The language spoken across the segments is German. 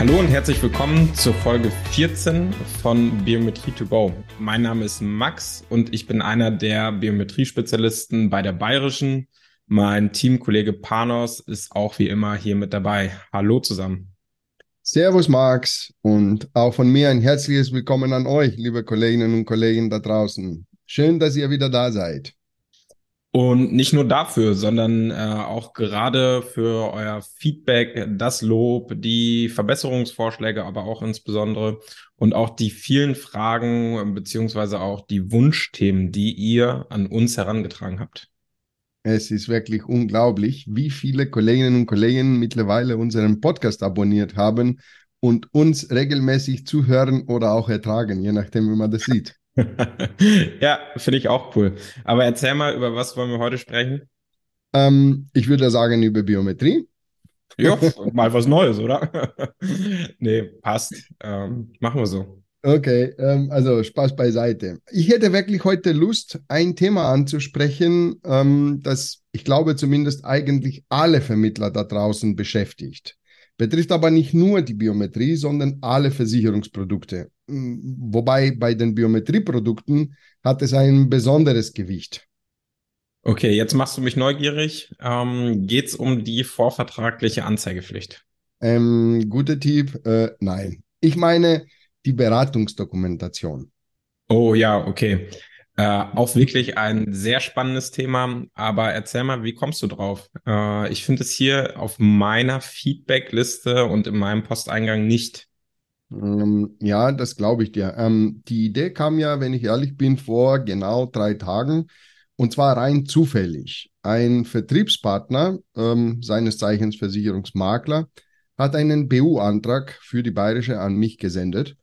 Hallo und herzlich willkommen zur Folge 14 von Biometrie to go. Mein Name ist Max und ich bin einer der Biometrie-Spezialisten bei der Bayerischen. Mein Teamkollege Panos ist auch wie immer hier mit dabei. Hallo zusammen. Servus Max und auch von mir ein herzliches Willkommen an euch, liebe Kolleginnen und Kollegen da draußen. Schön, dass ihr wieder da seid. Und nicht nur dafür, sondern äh, auch gerade für euer Feedback, das Lob, die Verbesserungsvorschläge, aber auch insbesondere und auch die vielen Fragen beziehungsweise auch die Wunschthemen, die ihr an uns herangetragen habt. Es ist wirklich unglaublich, wie viele Kolleginnen und Kollegen mittlerweile unseren Podcast abonniert haben und uns regelmäßig zuhören oder auch ertragen, je nachdem, wie man das sieht. ja, finde ich auch cool. Aber erzähl mal, über was wollen wir heute sprechen? Ähm, ich würde sagen, über Biometrie. Ja, mal was Neues, oder? nee, passt. Ähm, machen wir so. Okay, ähm, also Spaß beiseite. Ich hätte wirklich heute Lust, ein Thema anzusprechen, ähm, das ich glaube zumindest eigentlich alle Vermittler da draußen beschäftigt. Betrifft aber nicht nur die Biometrie, sondern alle Versicherungsprodukte. Wobei bei den Biometrieprodukten hat es ein besonderes Gewicht. Okay, jetzt machst du mich neugierig. Ähm, Geht es um die vorvertragliche Anzeigepflicht? Ähm, guter Tipp, äh, nein. Ich meine die Beratungsdokumentation. Oh ja, okay. Äh, auch wirklich ein sehr spannendes Thema. Aber erzähl mal, wie kommst du drauf? Äh, ich finde es hier auf meiner Feedbackliste und in meinem Posteingang nicht. Ähm, ja, das glaube ich dir. Ähm, die Idee kam ja, wenn ich ehrlich bin, vor genau drei Tagen und zwar rein zufällig. Ein Vertriebspartner, ähm, seines Zeichens Versicherungsmakler, hat einen BU-Antrag für die Bayerische an mich gesendet.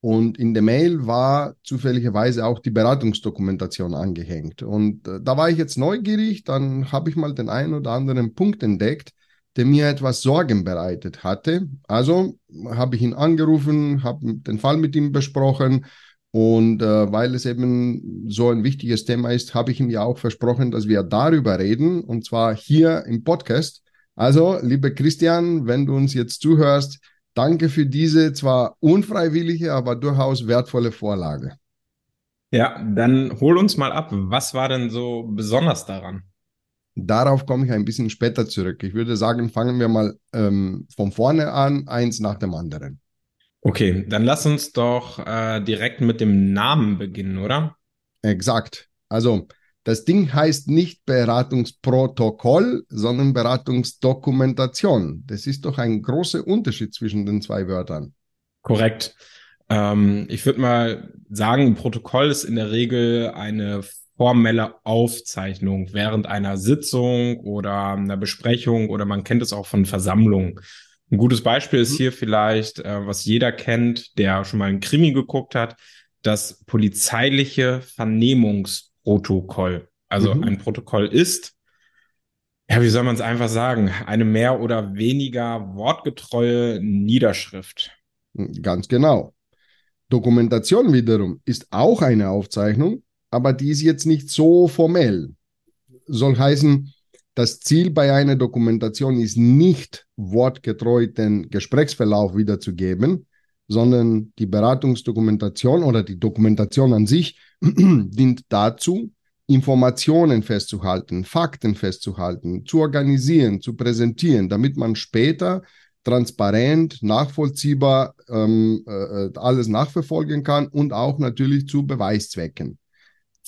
Und in der Mail war zufälligerweise auch die Beratungsdokumentation angehängt. Und äh, da war ich jetzt neugierig, dann habe ich mal den einen oder anderen Punkt entdeckt, der mir etwas Sorgen bereitet hatte. Also habe ich ihn angerufen, habe den Fall mit ihm besprochen und äh, weil es eben so ein wichtiges Thema ist, habe ich ihm ja auch versprochen, dass wir darüber reden und zwar hier im Podcast. Also, liebe Christian, wenn du uns jetzt zuhörst, danke für diese zwar unfreiwillige, aber durchaus wertvolle Vorlage. Ja, dann hol uns mal ab. Was war denn so besonders daran? Darauf komme ich ein bisschen später zurück. Ich würde sagen, fangen wir mal ähm, von vorne an, eins nach dem anderen. Okay, dann lass uns doch äh, direkt mit dem Namen beginnen, oder? Exakt. Also, das Ding heißt nicht Beratungsprotokoll, sondern Beratungsdokumentation. Das ist doch ein großer Unterschied zwischen den zwei Wörtern. Korrekt. Ähm, ich würde mal sagen, Protokoll ist in der Regel eine formelle Aufzeichnung während einer Sitzung oder einer Besprechung oder man kennt es auch von Versammlungen. Ein gutes Beispiel ist mhm. hier vielleicht, äh, was jeder kennt, der schon mal einen Krimi geguckt hat, das polizeiliche Vernehmungsprotokoll. Also mhm. ein Protokoll ist, ja, wie soll man es einfach sagen, eine mehr oder weniger wortgetreue Niederschrift. Ganz genau. Dokumentation wiederum ist auch eine Aufzeichnung, aber die ist jetzt nicht so formell. Soll heißen, das Ziel bei einer Dokumentation ist nicht wortgetreu den Gesprächsverlauf wiederzugeben, sondern die Beratungsdokumentation oder die Dokumentation an sich dient dazu, Informationen festzuhalten, Fakten festzuhalten, zu organisieren, zu präsentieren, damit man später transparent, nachvollziehbar ähm, äh, alles nachverfolgen kann und auch natürlich zu Beweiszwecken.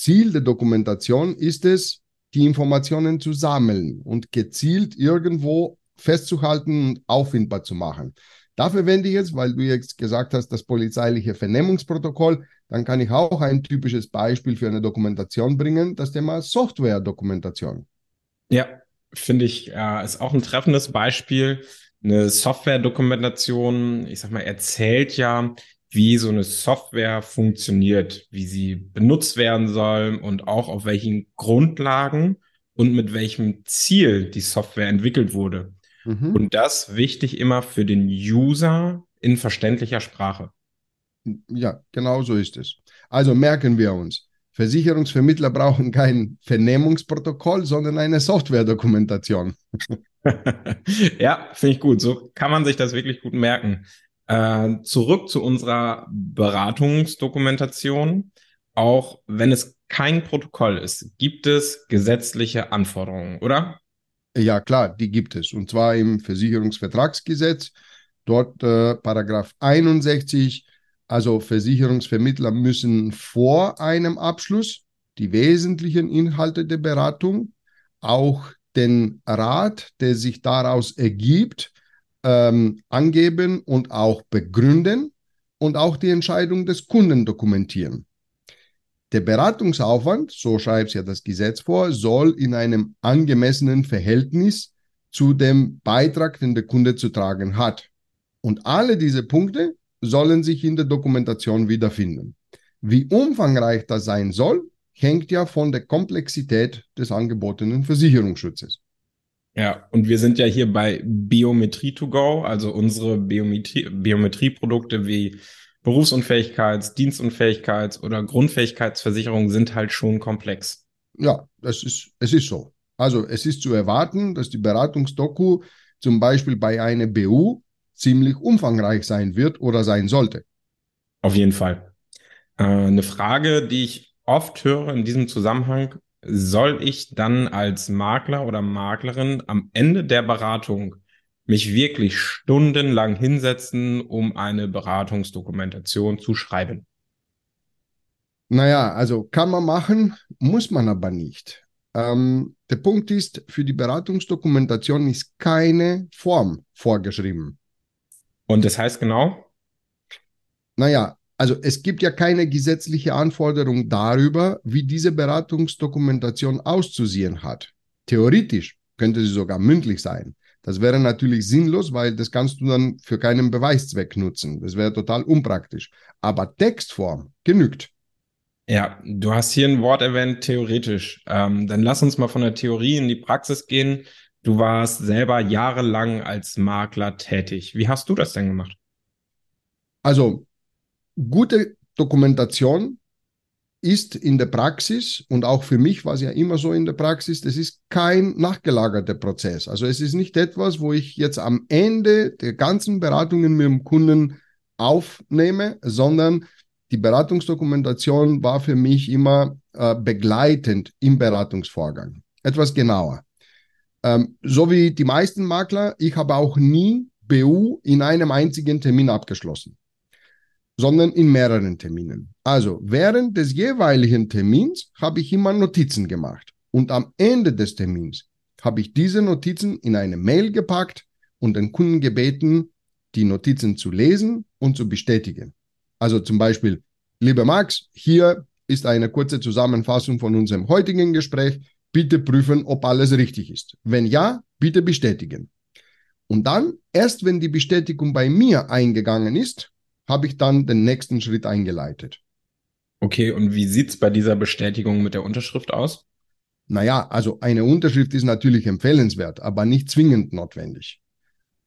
Ziel der Dokumentation ist es, die Informationen zu sammeln und gezielt irgendwo festzuhalten und auffindbar zu machen. Dafür wende ich jetzt, weil du jetzt gesagt hast, das polizeiliche Vernehmungsprotokoll, dann kann ich auch ein typisches Beispiel für eine Dokumentation bringen, das Thema Software-Dokumentation. Ja, finde ich, äh, ist auch ein treffendes Beispiel. Eine Software-Dokumentation, ich sag mal, erzählt ja, wie so eine Software funktioniert, wie sie benutzt werden soll und auch auf welchen Grundlagen und mit welchem Ziel die Software entwickelt wurde. Mhm. Und das wichtig immer für den User in verständlicher Sprache. Ja, genau so ist es. Also merken wir uns, Versicherungsvermittler brauchen kein Vernehmungsprotokoll, sondern eine Software-Dokumentation. ja, finde ich gut. So kann man sich das wirklich gut merken. Äh, zurück zu unserer Beratungsdokumentation. Auch wenn es kein Protokoll ist, gibt es gesetzliche Anforderungen, oder? Ja, klar, die gibt es. Und zwar im Versicherungsvertragsgesetz, dort äh, Paragraph 61. Also Versicherungsvermittler müssen vor einem Abschluss die wesentlichen Inhalte der Beratung, auch den Rat, der sich daraus ergibt, ähm, angeben und auch begründen und auch die Entscheidung des Kunden dokumentieren. Der Beratungsaufwand, so schreibt es ja das Gesetz vor, soll in einem angemessenen Verhältnis zu dem Beitrag, den der Kunde zu tragen hat. Und alle diese Punkte sollen sich in der Dokumentation wiederfinden. Wie umfangreich das sein soll, hängt ja von der Komplexität des angebotenen Versicherungsschutzes. Ja, und wir sind ja hier bei Biometrie to go, also unsere Biometrie, Biometrieprodukte wie Berufsunfähigkeits-, Dienstunfähigkeits- oder Grundfähigkeitsversicherung sind halt schon komplex. Ja, das ist, es ist so. Also es ist zu erwarten, dass die Beratungsdoku zum Beispiel bei einer BU ziemlich umfangreich sein wird oder sein sollte. Auf jeden Fall. Äh, eine Frage, die ich oft höre in diesem Zusammenhang, soll ich dann als Makler oder Maklerin am Ende der Beratung mich wirklich stundenlang hinsetzen, um eine Beratungsdokumentation zu schreiben? Naja, also kann man machen, muss man aber nicht. Ähm, der Punkt ist, für die Beratungsdokumentation ist keine Form vorgeschrieben. Und das heißt genau? Naja, also es gibt ja keine gesetzliche Anforderung darüber, wie diese Beratungsdokumentation auszusehen hat. Theoretisch könnte sie sogar mündlich sein. Das wäre natürlich sinnlos, weil das kannst du dann für keinen Beweiszweck nutzen. Das wäre total unpraktisch. Aber Textform genügt. Ja, du hast hier ein Wort erwähnt, theoretisch. Ähm, dann lass uns mal von der Theorie in die Praxis gehen. Du warst selber jahrelang als Makler tätig. Wie hast du das denn gemacht? Also, gute Dokumentation ist in der Praxis und auch für mich war es ja immer so in der Praxis, das ist kein nachgelagerter Prozess. Also es ist nicht etwas, wo ich jetzt am Ende der ganzen Beratungen mit dem Kunden aufnehme, sondern die Beratungsdokumentation war für mich immer äh, begleitend im Beratungsvorgang. Etwas genauer. Ähm, so wie die meisten Makler, ich habe auch nie BU in einem einzigen Termin abgeschlossen sondern in mehreren Terminen. Also während des jeweiligen Termins habe ich immer Notizen gemacht und am Ende des Termins habe ich diese Notizen in eine Mail gepackt und den Kunden gebeten, die Notizen zu lesen und zu bestätigen. Also zum Beispiel, lieber Max, hier ist eine kurze Zusammenfassung von unserem heutigen Gespräch. Bitte prüfen, ob alles richtig ist. Wenn ja, bitte bestätigen. Und dann, erst wenn die Bestätigung bei mir eingegangen ist, habe ich dann den nächsten Schritt eingeleitet. Okay, und wie sieht's bei dieser Bestätigung mit der Unterschrift aus? Naja, also eine Unterschrift ist natürlich empfehlenswert, aber nicht zwingend notwendig.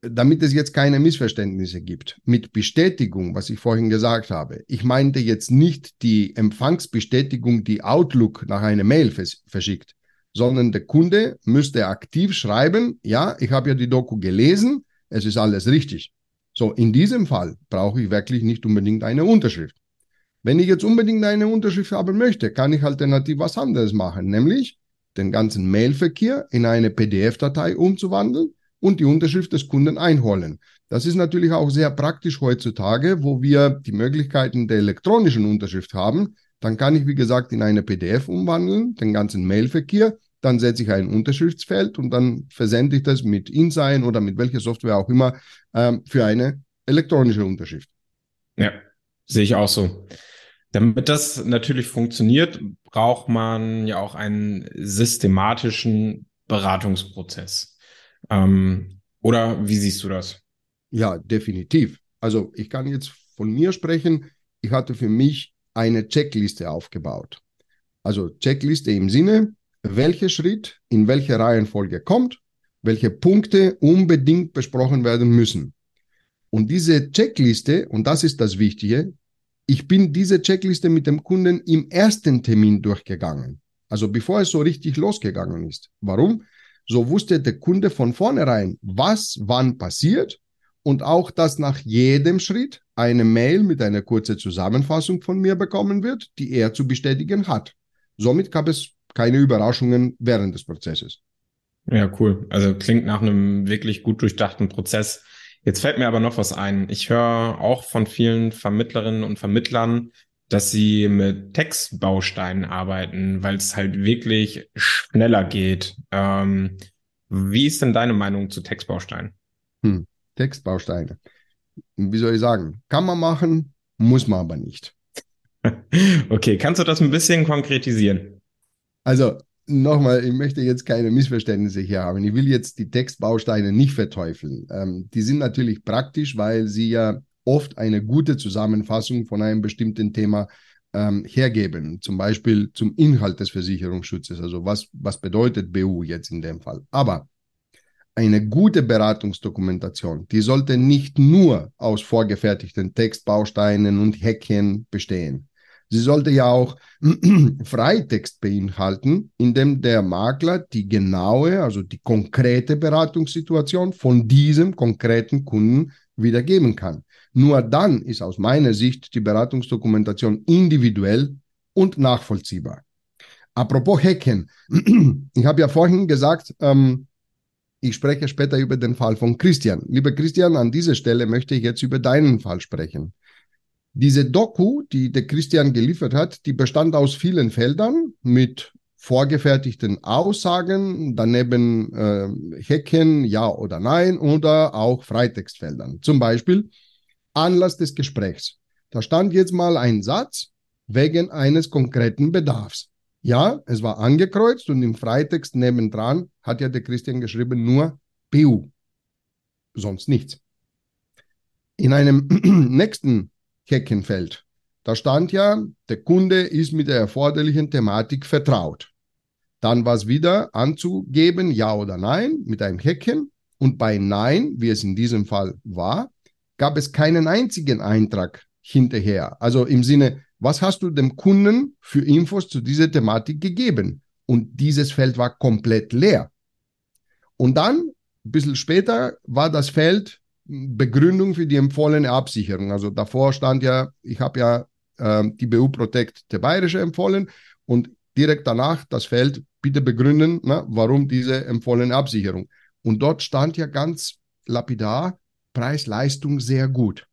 Damit es jetzt keine Missverständnisse gibt, mit Bestätigung, was ich vorhin gesagt habe, ich meinte jetzt nicht die Empfangsbestätigung, die Outlook nach einer Mail vers verschickt, sondern der Kunde müsste aktiv schreiben, ja, ich habe ja die Doku gelesen, es ist alles richtig. So, in diesem Fall brauche ich wirklich nicht unbedingt eine Unterschrift. Wenn ich jetzt unbedingt eine Unterschrift haben möchte, kann ich alternativ was anderes machen, nämlich den ganzen Mailverkehr in eine PDF-Datei umzuwandeln und die Unterschrift des Kunden einholen. Das ist natürlich auch sehr praktisch heutzutage, wo wir die Möglichkeiten der elektronischen Unterschrift haben. Dann kann ich, wie gesagt, in eine PDF umwandeln, den ganzen Mailverkehr. Dann setze ich ein Unterschriftsfeld und dann versende ich das mit InSign oder mit welcher Software auch immer ähm, für eine elektronische Unterschrift. Ja, sehe ich auch so. Damit das natürlich funktioniert, braucht man ja auch einen systematischen Beratungsprozess. Ähm, oder wie siehst du das? Ja, definitiv. Also ich kann jetzt von mir sprechen. Ich hatte für mich eine Checkliste aufgebaut. Also Checkliste im Sinne, welcher Schritt in welcher Reihenfolge kommt, welche Punkte unbedingt besprochen werden müssen. Und diese Checkliste, und das ist das Wichtige, ich bin diese Checkliste mit dem Kunden im ersten Termin durchgegangen. Also bevor es so richtig losgegangen ist. Warum? So wusste der Kunde von vornherein, was wann passiert und auch, dass nach jedem Schritt eine Mail mit einer kurzen Zusammenfassung von mir bekommen wird, die er zu bestätigen hat. Somit gab es keine Überraschungen während des Prozesses. Ja, cool. Also klingt nach einem wirklich gut durchdachten Prozess. Jetzt fällt mir aber noch was ein. Ich höre auch von vielen Vermittlerinnen und Vermittlern, dass sie mit Textbausteinen arbeiten, weil es halt wirklich schneller geht. Ähm, wie ist denn deine Meinung zu Textbausteinen? Hm, Textbausteine. Wie soll ich sagen? Kann man machen, muss man aber nicht. okay, kannst du das ein bisschen konkretisieren? Also nochmal, ich möchte jetzt keine Missverständnisse hier haben. Ich will jetzt die Textbausteine nicht verteufeln. Ähm, die sind natürlich praktisch, weil sie ja oft eine gute Zusammenfassung von einem bestimmten Thema ähm, hergeben. Zum Beispiel zum Inhalt des Versicherungsschutzes. Also was, was bedeutet BU jetzt in dem Fall? Aber eine gute Beratungsdokumentation, die sollte nicht nur aus vorgefertigten Textbausteinen und Häkchen bestehen. Sie sollte ja auch Freitext beinhalten, in dem der Makler die genaue, also die konkrete Beratungssituation von diesem konkreten Kunden wiedergeben kann. Nur dann ist aus meiner Sicht die Beratungsdokumentation individuell und nachvollziehbar. Apropos Hacken. Ich habe ja vorhin gesagt, ähm, ich spreche später über den Fall von Christian. Lieber Christian, an dieser Stelle möchte ich jetzt über deinen Fall sprechen. Diese Doku, die der Christian geliefert hat, die bestand aus vielen Feldern mit vorgefertigten Aussagen, daneben äh, Häkchen, ja oder nein, oder auch Freitextfeldern. Zum Beispiel Anlass des Gesprächs. Da stand jetzt mal ein Satz wegen eines konkreten Bedarfs. Ja, es war angekreuzt und im Freitext nebendran hat ja der Christian geschrieben nur BU. Sonst nichts. In einem nächsten Heckenfeld. Da stand ja, der Kunde ist mit der erforderlichen Thematik vertraut. Dann war es wieder anzugeben, ja oder nein, mit einem Häkchen. Und bei Nein, wie es in diesem Fall war, gab es keinen einzigen Eintrag hinterher. Also im Sinne, was hast du dem Kunden für Infos zu dieser Thematik gegeben? Und dieses Feld war komplett leer. Und dann, ein bisschen später, war das Feld Begründung für die empfohlene Absicherung. Also davor stand ja, ich habe ja äh, die BU Protect der Bayerische empfohlen und direkt danach das Feld, bitte begründen, na, warum diese empfohlene Absicherung. Und dort stand ja ganz lapidar, Preis-Leistung sehr gut.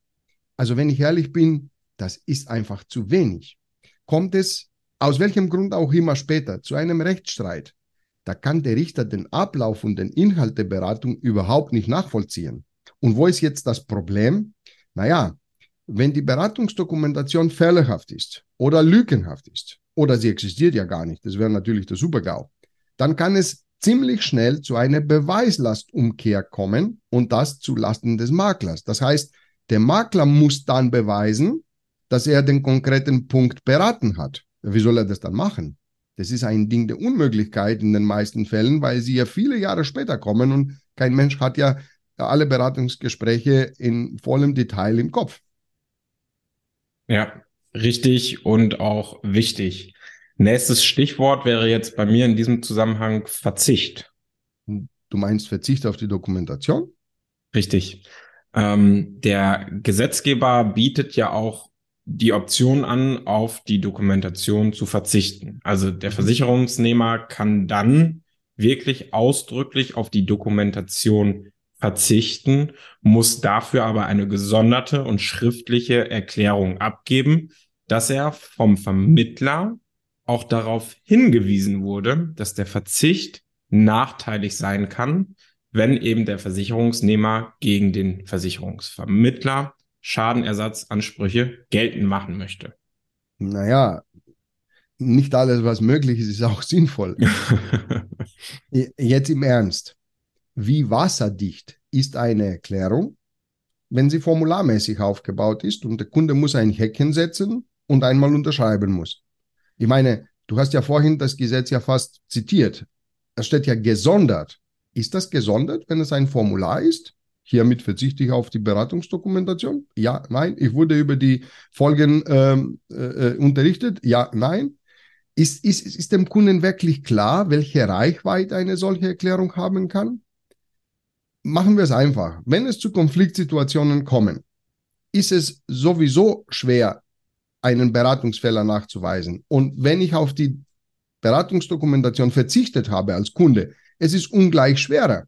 Also wenn ich ehrlich bin, das ist einfach zu wenig. Kommt es aus welchem Grund auch immer später zu einem Rechtsstreit, da kann der Richter den Ablauf und den Inhalt der Beratung überhaupt nicht nachvollziehen. Und wo ist jetzt das Problem? Naja, wenn die Beratungsdokumentation fehlerhaft ist oder lückenhaft ist oder sie existiert ja gar nicht, das wäre natürlich der Supergau, dann kann es ziemlich schnell zu einer Beweislastumkehr kommen und das zu Lasten des Maklers. Das heißt, der Makler muss dann beweisen, dass er den konkreten Punkt beraten hat. Wie soll er das dann machen? Das ist ein Ding der Unmöglichkeit in den meisten Fällen, weil sie ja viele Jahre später kommen und kein Mensch hat ja alle Beratungsgespräche in vollem Detail im Kopf. Ja, richtig und auch wichtig. Nächstes Stichwort wäre jetzt bei mir in diesem Zusammenhang Verzicht. Du meinst Verzicht auf die Dokumentation? Richtig. Ähm, der Gesetzgeber bietet ja auch die Option an, auf die Dokumentation zu verzichten. Also der mhm. Versicherungsnehmer kann dann wirklich ausdrücklich auf die Dokumentation verzichten, muss dafür aber eine gesonderte und schriftliche Erklärung abgeben, dass er vom Vermittler auch darauf hingewiesen wurde, dass der Verzicht nachteilig sein kann, wenn eben der Versicherungsnehmer gegen den Versicherungsvermittler Schadenersatzansprüche geltend machen möchte. Naja, nicht alles, was möglich ist, ist auch sinnvoll. Jetzt im Ernst. Wie wasserdicht ist eine Erklärung, wenn sie formularmäßig aufgebaut ist und der Kunde muss ein Häkchen setzen und einmal unterschreiben muss? Ich meine, du hast ja vorhin das Gesetz ja fast zitiert. Es steht ja gesondert. Ist das gesondert, wenn es ein Formular ist? Hiermit verzichte ich auf die Beratungsdokumentation? Ja, nein. Ich wurde über die Folgen ähm, äh, äh unterrichtet? Ja, nein. Ist, ist, ist dem Kunden wirklich klar, welche Reichweite eine solche Erklärung haben kann? Machen wir es einfach. Wenn es zu Konfliktsituationen kommen, ist es sowieso schwer, einen Beratungsfehler nachzuweisen. Und wenn ich auf die Beratungsdokumentation verzichtet habe als Kunde, es ist ungleich schwerer.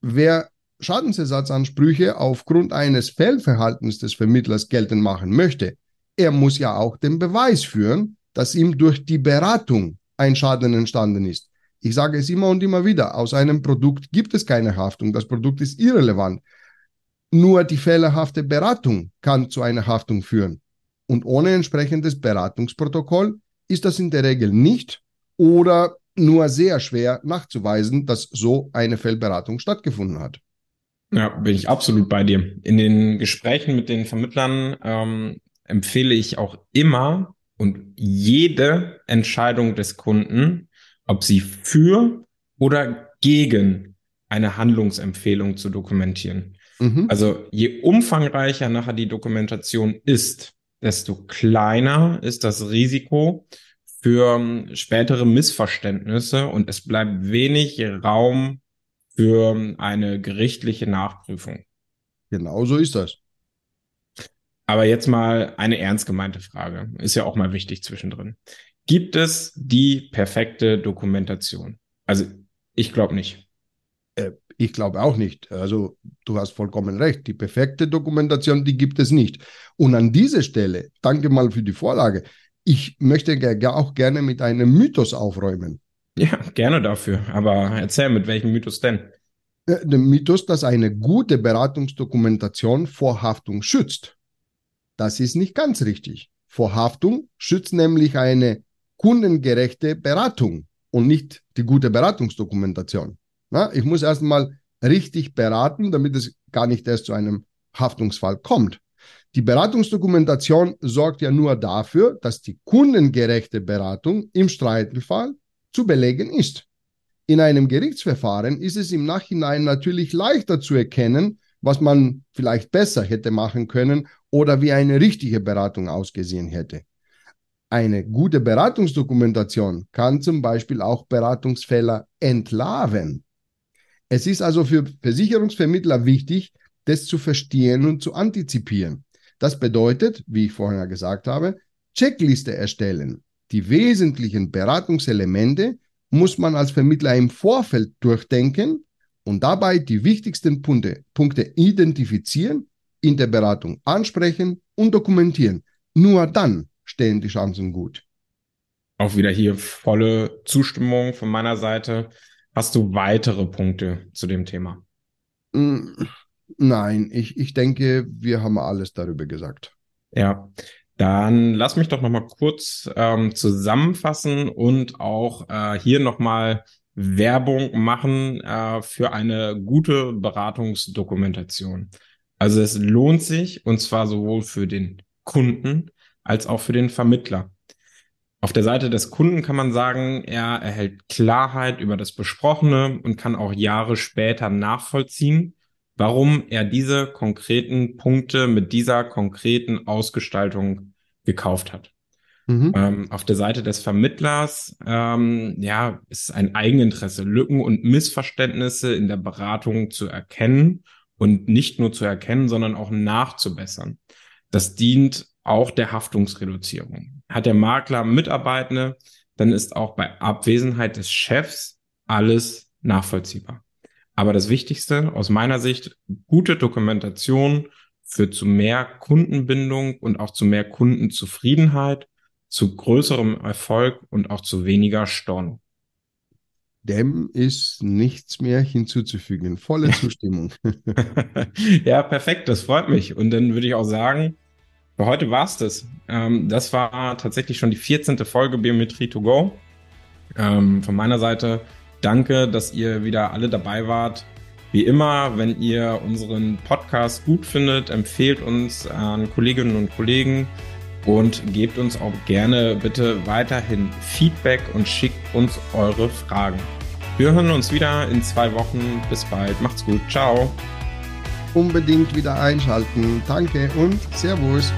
Wer Schadensersatzansprüche aufgrund eines Fehlverhaltens des Vermittlers geltend machen möchte, er muss ja auch den Beweis führen, dass ihm durch die Beratung ein Schaden entstanden ist. Ich sage es immer und immer wieder, aus einem Produkt gibt es keine Haftung, das Produkt ist irrelevant. Nur die fehlerhafte Beratung kann zu einer Haftung führen. Und ohne entsprechendes Beratungsprotokoll ist das in der Regel nicht oder nur sehr schwer nachzuweisen, dass so eine Fehlberatung stattgefunden hat. Ja, bin ich absolut bei dir. In den Gesprächen mit den Vermittlern ähm, empfehle ich auch immer und jede Entscheidung des Kunden, ob sie für oder gegen eine Handlungsempfehlung zu dokumentieren. Mhm. Also je umfangreicher nachher die Dokumentation ist, desto kleiner ist das Risiko für ähm, spätere Missverständnisse und es bleibt wenig Raum für ähm, eine gerichtliche Nachprüfung. Genau so ist das. Aber jetzt mal eine ernst gemeinte Frage. Ist ja auch mal wichtig zwischendrin. Gibt es die perfekte Dokumentation? Also ich glaube nicht. Äh, ich glaube auch nicht. Also du hast vollkommen recht. Die perfekte Dokumentation, die gibt es nicht. Und an dieser Stelle, danke mal für die Vorlage. Ich möchte auch gerne mit einem Mythos aufräumen. Ja, gerne dafür. Aber erzähl, mit welchem Mythos denn? Äh, der Mythos, dass eine gute Beratungsdokumentation vor Haftung schützt. Das ist nicht ganz richtig. Vor Haftung schützt nämlich eine kundengerechte Beratung und nicht die gute Beratungsdokumentation. Na, ich muss erstmal richtig beraten, damit es gar nicht erst zu einem Haftungsfall kommt. Die Beratungsdokumentation sorgt ja nur dafür, dass die kundengerechte Beratung im Streitfall zu belegen ist. In einem Gerichtsverfahren ist es im Nachhinein natürlich leichter zu erkennen, was man vielleicht besser hätte machen können oder wie eine richtige Beratung ausgesehen hätte. Eine gute Beratungsdokumentation kann zum Beispiel auch Beratungsfehler entlarven. Es ist also für Versicherungsvermittler wichtig, das zu verstehen und zu antizipieren. Das bedeutet, wie ich vorher gesagt habe, Checkliste erstellen. Die wesentlichen Beratungselemente muss man als Vermittler im Vorfeld durchdenken und dabei die wichtigsten Punkte, Punkte identifizieren, in der Beratung ansprechen und dokumentieren. Nur dann stehen die Chancen gut. Auch wieder hier volle Zustimmung von meiner Seite. Hast du weitere Punkte zu dem Thema? Mm, nein, ich, ich denke, wir haben alles darüber gesagt. Ja, dann lass mich doch noch mal kurz ähm, zusammenfassen und auch äh, hier noch mal Werbung machen äh, für eine gute Beratungsdokumentation. Also es lohnt sich und zwar sowohl für den Kunden als auch für den Vermittler. Auf der Seite des Kunden kann man sagen, er erhält Klarheit über das Besprochene und kann auch Jahre später nachvollziehen, warum er diese konkreten Punkte mit dieser konkreten Ausgestaltung gekauft hat. Mhm. Ähm, auf der Seite des Vermittlers, ähm, ja, ist ein Eigeninteresse, Lücken und Missverständnisse in der Beratung zu erkennen und nicht nur zu erkennen, sondern auch nachzubessern. Das dient auch der Haftungsreduzierung. Hat der Makler Mitarbeitende, dann ist auch bei Abwesenheit des Chefs alles nachvollziehbar. Aber das Wichtigste aus meiner Sicht, gute Dokumentation führt zu mehr Kundenbindung und auch zu mehr Kundenzufriedenheit, zu größerem Erfolg und auch zu weniger Storn. Dem ist nichts mehr hinzuzufügen. Volle Zustimmung. ja, perfekt. Das freut mich. Und dann würde ich auch sagen, für heute war's das. Ähm, das war tatsächlich schon die 14. Folge Biometrie to go. Ähm, von meiner Seite danke, dass ihr wieder alle dabei wart. Wie immer, wenn ihr unseren Podcast gut findet, empfehlt uns an Kolleginnen und Kollegen und gebt uns auch gerne bitte weiterhin Feedback und schickt uns eure Fragen. Wir hören uns wieder in zwei Wochen. Bis bald. Macht's gut. Ciao. Unbedingt wieder einschalten. Danke und Servus.